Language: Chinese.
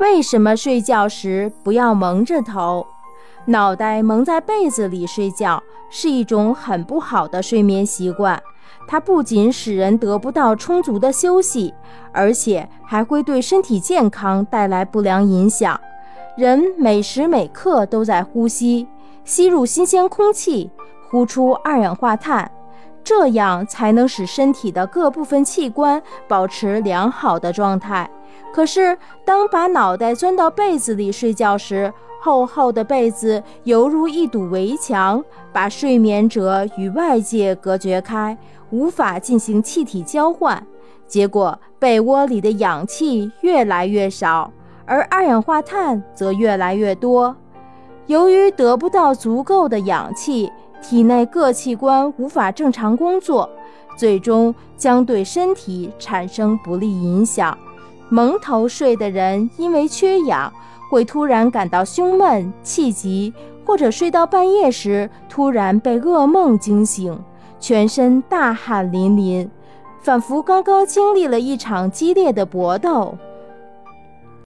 为什么睡觉时不要蒙着头？脑袋蒙在被子里睡觉是一种很不好的睡眠习惯，它不仅使人得不到充足的休息，而且还会对身体健康带来不良影响。人每时每刻都在呼吸，吸入新鲜空气，呼出二氧化碳，这样才能使身体的各部分器官保持良好的状态。可是，当把脑袋钻到被子里睡觉时，厚厚的被子犹如一堵围墙，把睡眠者与外界隔绝开，无法进行气体交换。结果，被窝里的氧气越来越少，而二氧化碳则越来越多。由于得不到足够的氧气，体内各器官无法正常工作，最终将对身体产生不利影响。蒙头睡的人因为缺氧，会突然感到胸闷、气急，或者睡到半夜时突然被噩梦惊醒，全身大汗淋淋，仿佛刚刚经历了一场激烈的搏斗。